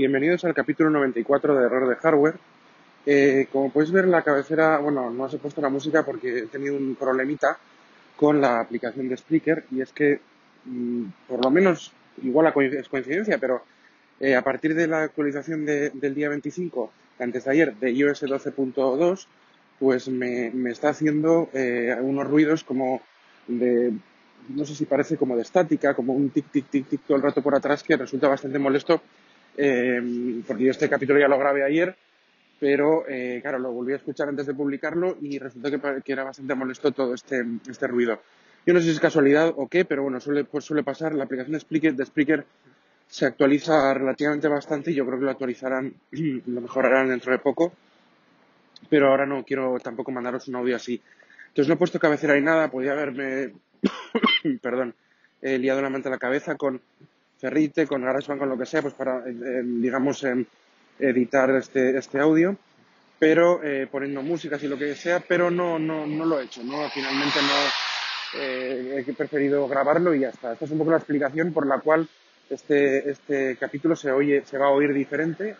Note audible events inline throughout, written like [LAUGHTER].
Bienvenidos al capítulo 94 de Error de Hardware. Eh, como podéis ver, la cabecera, bueno, no os he puesto la música porque he tenido un problemita con la aplicación de Spreaker y es que, mm, por lo menos, igual es coincidencia, pero eh, a partir de la actualización del día 25, antes de ayer, de iOS 12.2, pues me, me, está haciendo eh, unos ruidos como de no sé si parece como de estática, como un tic, tic, tic, tic todo el rato por atrás que resulta bastante molesto, eh, porque yo este capítulo ya lo grabé ayer, pero eh, claro, lo volví a escuchar antes de publicarlo y resulta que, era bastante molesto todo este, este ruido. Yo no sé si es casualidad o qué, pero bueno, suele, pues suele pasar. La aplicación de Spreaker, se actualiza relativamente bastante y yo creo que lo actualizarán, [CLEARS THROAT] lo mejorarán dentro de poco. Pero ahora no quiero tampoco mandaros un audio así. Entonces no he puesto cabecera ni nada, podía haberme [COUGHS] perdón, he liado la mente a la cabeza con Ferrite, con GarageBand, con lo que sea, pues para, eh, eh, digamos, editar este, este audio, pero eh, poniendo músicas y lo que sea, pero no, no, no lo he hecho, ¿no? Finalmente no he preferido grabarlo y ya está. Esta es un poco la explicación por la cual este, este capítulo se, oye, se va a oír diferente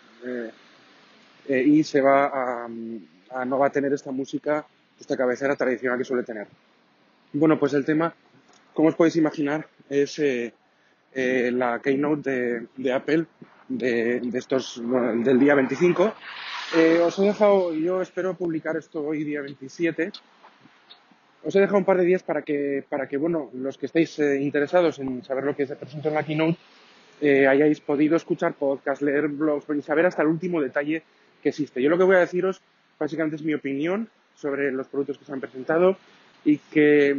y se va no va a tener esta música, esta cabecera tradicional que suele tener. Bueno, pues el tema, como os podéis imaginar, es eh, eh, la keynote de, Apple de, estos, del día 25. Eh, os he dejado, yo espero publicar esto hoy día 27. Os he dejado un par de días para que, para que bueno, los que estéis interesados en saber lo que se presentó en la keynote, hayáis podido escuchar podcasts, leer blogs y saber hasta el último detalle que existe. Yo lo que voy a deciros básicamente es mi opinión sobre los productos que se han presentado, y que,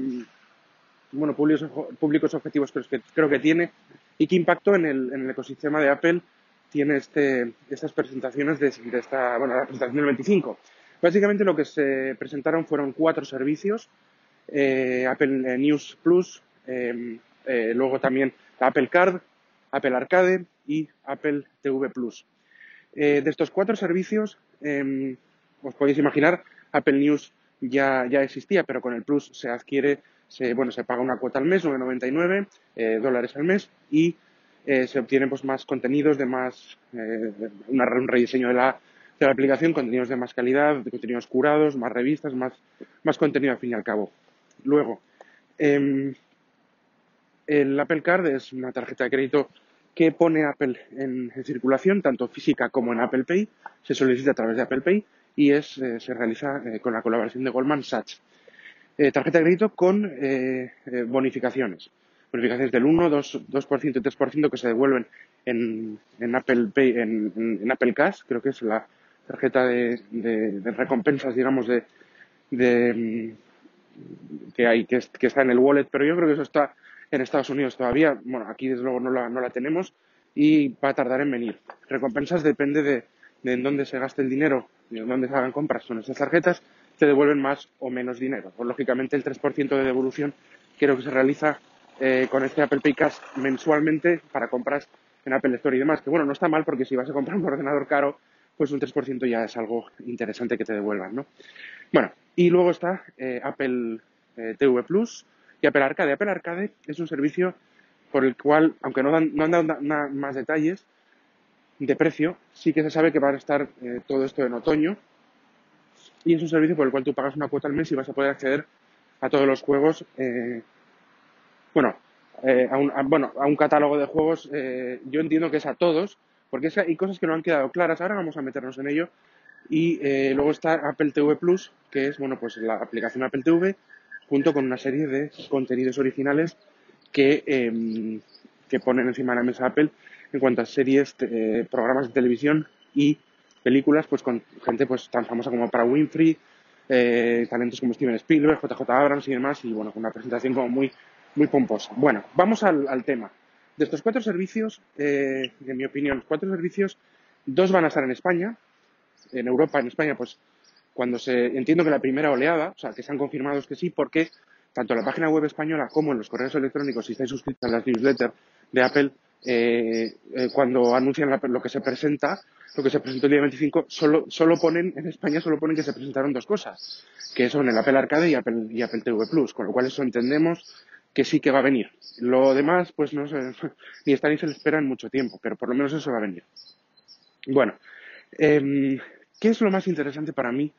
bueno, públicos, públicos objetivos creo que, creo que tiene y qué impacto en el, en el ecosistema de Apple tiene este, estas presentaciones de, esta, bueno, la presentación del 25. Básicamente lo que se presentaron fueron cuatro servicios, eh, Apple News Plus, em, eh, luego también Apple Card, Apple Arcade y Apple TV Plus. Eh, de estos cuatro servicios, em, os podéis imaginar, Apple News ya, ya existía, pero con el Plus se adquiere, se, bueno, se paga una cuota al mes, 9,99 eh, dólares al mes, y eh, se obtienen pues, más contenidos de más, eh, un rediseño de la, de la aplicación, contenidos de más calidad, contenidos curados, más revistas, más, más contenido al fin y al cabo. Luego, em, el Apple Card es una tarjeta de crédito que pone Apple en, circulación, tanto física como en Apple Pay. Se solicita a través de Apple Pay y es, eh, se realiza con la colaboración de Goldman Sachs. Eh, tarjeta de crédito con bonificaciones. Bonificaciones del 1, 2, 2% y 3% que se devuelven en, en Apple Pay, en, Apple Cash, creo que es la tarjeta de, de, recompensas, digamos, de, de que hay, que, está en el wallet, pero yo creo que eso está en Estados Unidos todavía. Bueno, aquí desde luego no la, no la tenemos y va a tardar en venir. Recompensas depende de, de en dónde se gaste el dinero donde se hagan compras con esas tarjetas, te devuelven más o menos dinero. Pues, lógicamente el 3% de devolución creo que se realiza eh, con este Apple Pay Cash mensualmente para compras en Apple Store y demás, que bueno, no está mal porque si vas a comprar un ordenador caro, pues un 3% ya es algo interesante que te devuelvan, ¿no? Bueno, y luego está eh, Apple eh, TV Plus y Apple Arcade. Apple Arcade es un servicio por el cual, aunque no, dan, no han dado más detalles, de precio, sí que se sabe que va a estar eh, todo esto en otoño. Y es un servicio por el cual tú pagas una cuota al mes y vas a poder acceder a todos los juegos. Eh, bueno, eh, a un, bueno, a un catálogo de juegos, yo entiendo que es a todos, porque hay cosas que no han quedado claras. Ahora vamos a meternos en ello. Y luego está Apple TV Plus, que es bueno, pues la aplicación Apple TV, junto con una serie de contenidos originales que, em, que ponen encima de la mesa Apple en cuanto a series, eh, programas de televisión y películas, pues con gente pues tan famosa como para Winfrey, eh, talentos como Steven Spielberg, JJ Abrams y demás, y bueno, con una presentación como muy, muy pomposa. Bueno, vamos al, tema. De estos cuatro servicios, eh, en mi opinión, cuatro servicios, dos van a estar en España, en Europa, en España, pues cuando se entiendo que la primera oleada, o sea, que se han confirmado que sí, porque tanto en la página web española como en los correos electrónicos, si estáis suscritos a las newsletters de Apple, eh, cuando anuncian lo que se presenta, lo que se presentó el día 25, solo, solo ponen, en España solo ponen que se presentaron dos cosas, que son el Apple Arcade y Apple, y Apple TV Plus, con lo cual eso entendemos que sí que va a venir. Lo demás, pues no sé, [LAUGHS] ni está ni se le espera en mucho tiempo, pero por lo menos eso va a venir. Bueno, em, ¿qué es lo más interesante para mí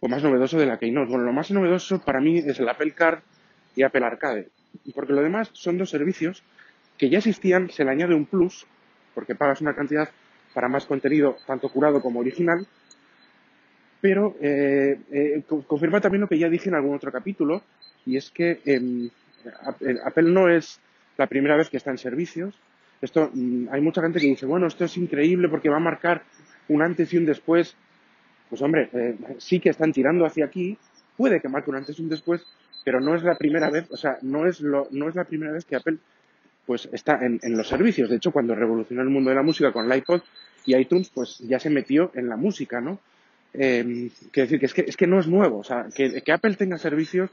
o más novedoso de la Keynote? Bueno, lo más novedoso para mí es el Apple Card y Apple Arcade, porque lo demás son dos servicios que ya existían, se le añade un plus, porque pagas una cantidad para más contenido, tanto curado como original, pero eh, eh, confirma también lo que ya dije en algún otro capítulo, y es que em, Apple no es la primera vez que está en servicios. Esto, mm, hay mucha gente que dice, bueno, esto es increíble porque va a marcar un antes y un después. Pues hombre, eh, sí que están tirando hacia aquí, puede que marque un antes y un después, pero no es la primera vez, o sea, no es, lo, no es la primera vez que Apple pues está en, en los servicios. De hecho, cuando revolucionó el mundo de la música con el iPod y iTunes, pues ya se metió en la música, ¿no? Eh, quiero decir que es, que es que no es nuevo. O sea, que, que Apple tenga servicios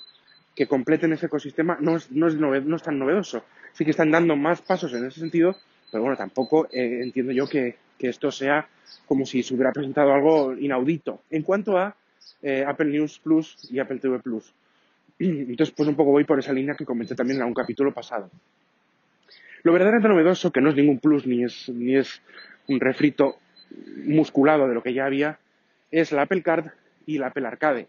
que completen ese ecosistema no es, no es, no es tan novedoso. Sí que están dando más pasos en ese sentido, pero bueno, tampoco eh, entiendo yo que, que, esto sea como si se hubiera presentado algo inaudito. En cuanto a eh, Apple News Plus y Apple TV Plus. [CLEARS THROAT] Entonces, pues un poco voy por esa línea que comenté también en un capítulo pasado. Lo verdaderamente novedoso, que no es ningún plus ni es, ni es un refrito musculado de lo que ya había, es la Apple Card y la Apple Arcade.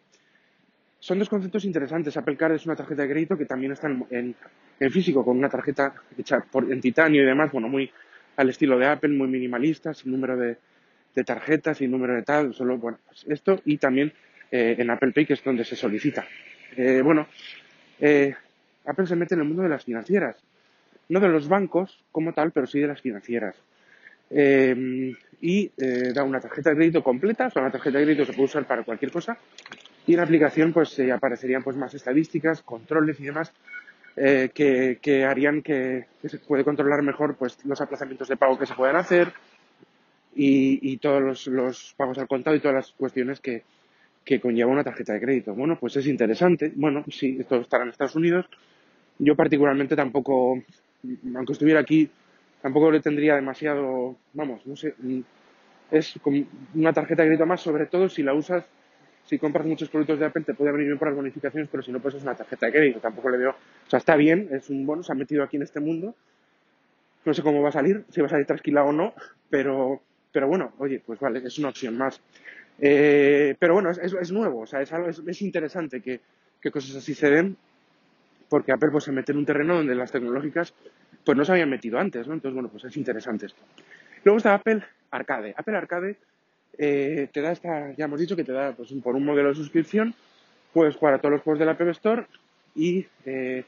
Son dos conceptos interesantes. Apple Card es una tarjeta de crédito que también está en, en, físico, con una tarjeta hecha por, en titanio y demás, bueno, muy al estilo de Apple, muy minimalista, sin número de, de tarjetas, sin número de tal, solo, bueno, pues esto y también eh, en Apple Pay, que es donde se solicita. Eh, bueno, eh, Apple se mete en el mundo de las financieras no de los bancos como tal, pero sí de las financieras. Eh, y eh, da una tarjeta de crédito completa, o sea, una tarjeta de crédito se puede usar para cualquier cosa, y en la aplicación pues eh, aparecerían pues más estadísticas, controles y demás eh, que, que, harían que, que, se puede controlar mejor pues los aplazamientos de pago que se puedan hacer y, y todos los, los, pagos al contado y todas las cuestiones que, que conlleva una tarjeta de crédito. Bueno, pues es interesante. Bueno, sí, esto estará en Estados Unidos. Yo particularmente tampoco aunque estuviera aquí, tampoco le tendría demasiado, vamos, no sé, mm, es una tarjeta de crédito más, sobre todo si la usas, si compras muchos productos de Apple te puede venir bien por las bonificaciones, pero si no, pues es una tarjeta de crédito, tampoco le veo, o sea, está bien, es un bono, se ha metido aquí en este mundo, no sé cómo va a salir, si va a salir tranquila o no, pero, pero bueno, oye, pues vale, es una opción más. Eh, pero bueno, es, es, es, nuevo, o sea, es, algo, es, es interesante que, que cosas así se den porque Apple pues, se mete en un terreno donde las tecnológicas pues no se habían metido antes, ¿no? Entonces, bueno, pues es interesante esto. Luego está Apple Arcade. Apple Arcade eh, te da esta, ya hemos dicho que te da pues, por un modelo de suscripción, puedes jugar a todos los juegos de la App Store y eh,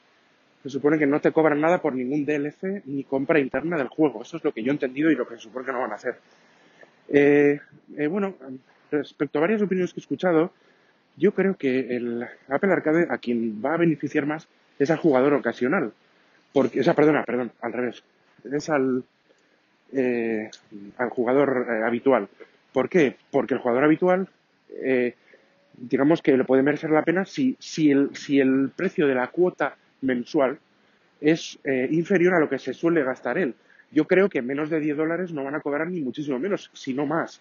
se supone que no te cobran nada por ningún DLC ni compra interna del juego. Eso es lo que yo he entendido y lo que se supone que no van a hacer. Eh, eh, bueno, respecto a varias opiniones que he escuchado, yo creo que el Apple Arcade a quien va a beneficiar más es al jugador ocasional. Porque, o sea, perdona, perdón, al revés. Es al, eh, al jugador eh, habitual. ¿Por qué? Porque el jugador habitual, eh, digamos que le puede merecer la pena si, si, el, si el precio de la cuota mensual es eh, inferior a lo que se suele gastar él. Yo creo que menos de 10 dólares no van a cobrar ni muchísimo menos, sino más.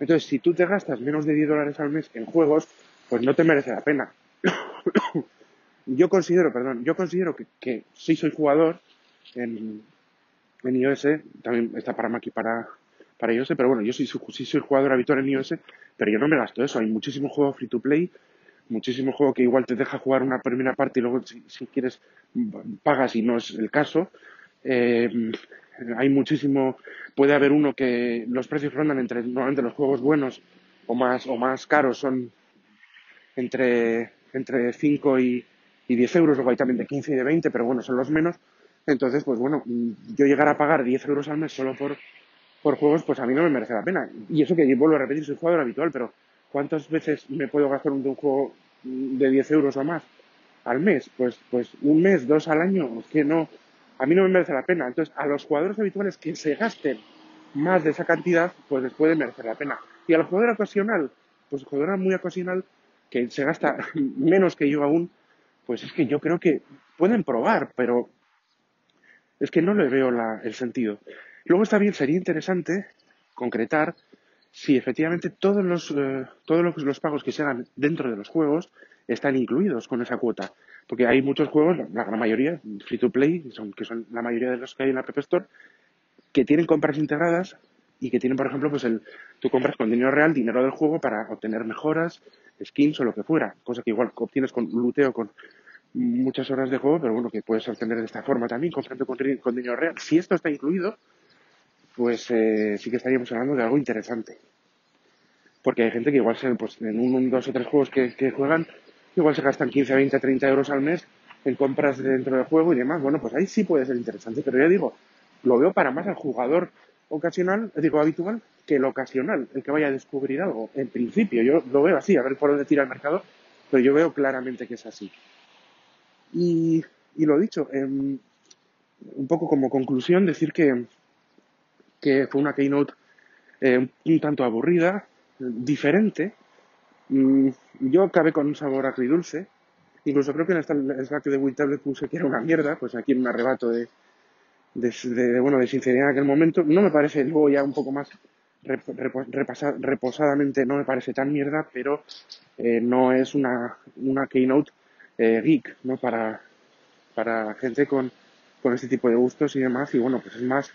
Entonces, si tú te gastas menos de 10 dólares al mes en juegos, pues no te merece la pena. [COUGHS] yo considero, perdón, yo considero que, que sí soy jugador en, en iOS, también está para Mac y para, para iOS, pero bueno, yo sí, sí soy jugador habitual en iOS, pero yo no me gasto eso. Hay muchísimo juego free to play, muchísimo juego que igual te deja jugar una primera parte y luego si, quieres pagas y no es el caso. Eh, hay muchísimo, puede haber uno que los precios rondan entre, normalmente los juegos buenos o más, o más caros son entre, entre 5 y, y 10 euros, luego hay también de 15 y de 20, pero bueno, son los menos. Entonces, pues bueno, yo llegar a pagar 10 euros al mes solo por, por juegos, pues a mí no me merece la pena. Y eso que vuelvo a repetir, soy jugador habitual, pero ¿cuántas veces me puedo gastar un, un juego de 10 euros o más al mes? Pues, pues un mes, dos al año, es que no, a mí no me merece la pena. Entonces, a los jugadores habituales que se gasten más de esa cantidad, pues les puede merecer la pena. Y al jugador ocasional, pues el jugador muy ocasional, que se gasta [LAUGHS] menos que yo aún, pues es que yo creo que pueden probar, pero es que no le veo la, el sentido. Luego está bien, sería interesante concretar si efectivamente todos los, eh, todos los, los, pagos que se hagan dentro de los juegos están incluidos con esa cuota. Porque hay muchos juegos, la gran mayoría, free to play, son, que son la mayoría de los que hay en la App Store, que tienen compras integradas, y que tienen, por ejemplo, pues el, tú compras con dinero real dinero del juego para obtener mejoras, skins o lo que fuera, cosa que igual obtienes con luteo, con muchas horas de juego, pero bueno, que puedes obtener de esta forma también, comprando con, dinero real. Si esto está incluido, pues eh, sí que estaríamos hablando de algo interesante. Porque hay gente que igual se, pues, en un, dos o tres juegos que, que juegan, igual se gastan 15, 20, 30 euros al mes en compras dentro del juego y demás. Bueno, pues ahí sí puede ser interesante, pero ya digo, lo veo para más al jugador ocasional, digo habitual, que el ocasional, el que vaya a descubrir algo. En principio, yo lo veo así, a ver por dónde tira el mercado, pero yo veo claramente que es así. Y, y lo dicho, em, un poco como conclusión, decir que, que fue una keynote eh, un tanto aburrida, diferente. Mm, yo acabé con un sabor agridulce. Incluso creo que en esta Slack de WinTablet puse que era una mierda, pues aquí en un arrebato de, de, bueno, de sinceridad en aquel momento. No me parece, luego ya un poco más reposadamente, no me parece tan mierda, pero eh, no es una, una keynote eh, geek, ¿no? Para, para gente con, con este tipo de gustos y demás. Y bueno, pues es más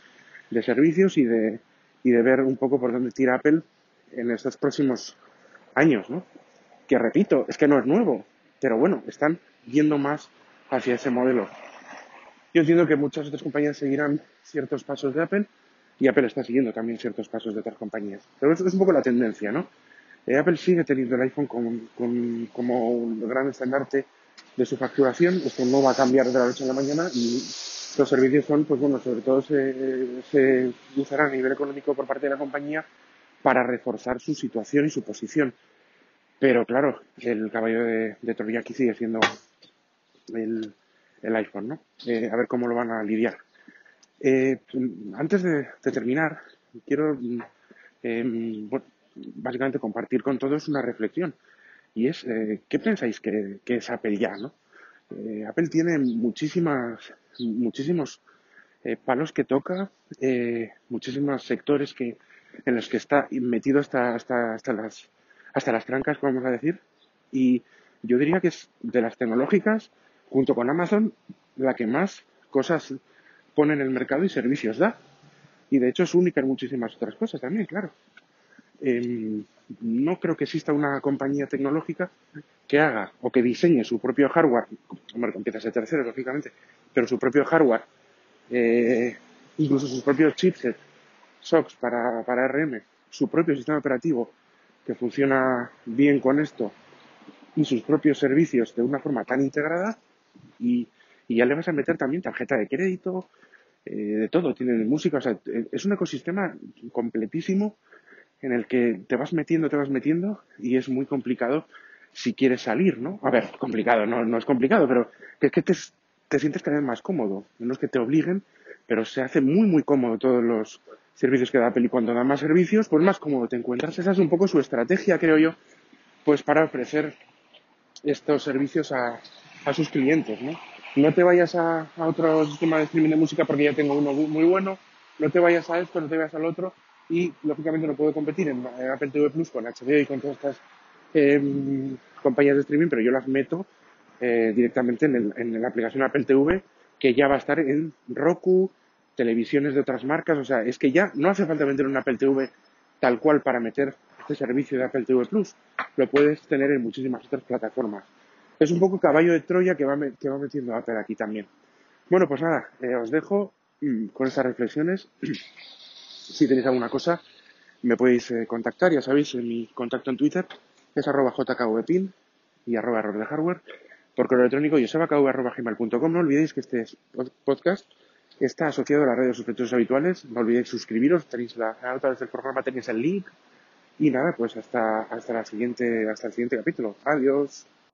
de servicios y de, y de ver un poco por dónde tira Apple en estos próximos años, ¿no? Que repito, es que no es nuevo, pero bueno, están yendo más hacia ese modelo. Yo entiendo que muchas otras compañías seguirán ciertos pasos de Apple y Apple está siguiendo también ciertos pasos de otras compañías. Pero eso es un poco la tendencia, ¿no? Eh, Apple sigue teniendo el iPhone como, un gran estandarte de su facturación. Esto no va a cambiar de la noche a la mañana y los servicios son, pues bueno, sobre todo se, se usarán a nivel económico por parte de la compañía para reforzar su situación y su posición. Pero claro, el caballo de, de Troya aquí sigue siendo el, el iPhone, ¿no? Eh, a ver cómo lo van a lidiar. Eh, antes de, terminar, quiero eh, básicamente compartir con todos una reflexión. Y es, ¿qué pensáis que, es Apple ya, no? Apple tiene muchísimas, muchísimos palos que toca, muchísimos sectores que, en los que está metido hasta, hasta, hasta, las, hasta las trancas, vamos a decir. Y yo diría que es de las tecnológicas junto con Amazon, la que más cosas pone en el mercado y servicios da. Y de hecho es única en muchísimas otras cosas también, claro. Em, no creo que exista una compañía tecnológica que haga o que diseñe su propio hardware, hombre, empieza a ser tercero, lógicamente, pero su propio hardware, eh, incluso sus propios chipsets, SOX para, para RM, su propio sistema operativo que funciona bien con esto y sus propios servicios de una forma tan integrada, y, ya le vas a meter también tarjeta de crédito, eh, de todo, tiene música, o sea, es un ecosistema completísimo en el que te vas metiendo, te vas metiendo y es muy complicado si quieres salir, ¿no? A ver, complicado, no, no es complicado, pero es que te, te sientes cada vez más cómodo. No es que te obliguen, pero se hace muy, muy cómodo todos los servicios que da Apple y cuando da más servicios, pues más cómodo te encuentras. Esa es un poco su estrategia, creo yo, pues para ofrecer estos servicios a, a sus clientes, ¿no? No te vayas a, otro sistema de streaming de música porque ya tengo uno muy bueno, no te vayas a esto, no te vayas al otro. Y lógicamente no puedo competir en, Apple TV Plus con HBO y con todas estas em, compañías de streaming, pero yo las meto eh, directamente en, en la aplicación Apple TV que ya va a estar en Roku, televisiones de otras marcas, o sea, es que ya no hace falta meter un Apple TV tal cual para meter este servicio de Apple TV Plus, lo puedes tener en muchísimas otras plataformas es un poco caballo de Troya que va, que va metiendo aquí también. Bueno, pues nada, eh, os dejo mm, con estas reflexiones. [CLEARS THROAT] si tenéis alguna cosa, me podéis eh, contactar, ya sabéis, en mi contacto en Twitter es arroba jkvpin y arroba error de hardware. Por correo electrónico gmail.com No olvidéis que este podcast está asociado a las redes sospechosos habituales. No olvidéis suscribiros, tenéis la, nota del programa, tenéis el link. Y nada, pues hasta, hasta, la siguiente, hasta el siguiente capítulo. Adiós.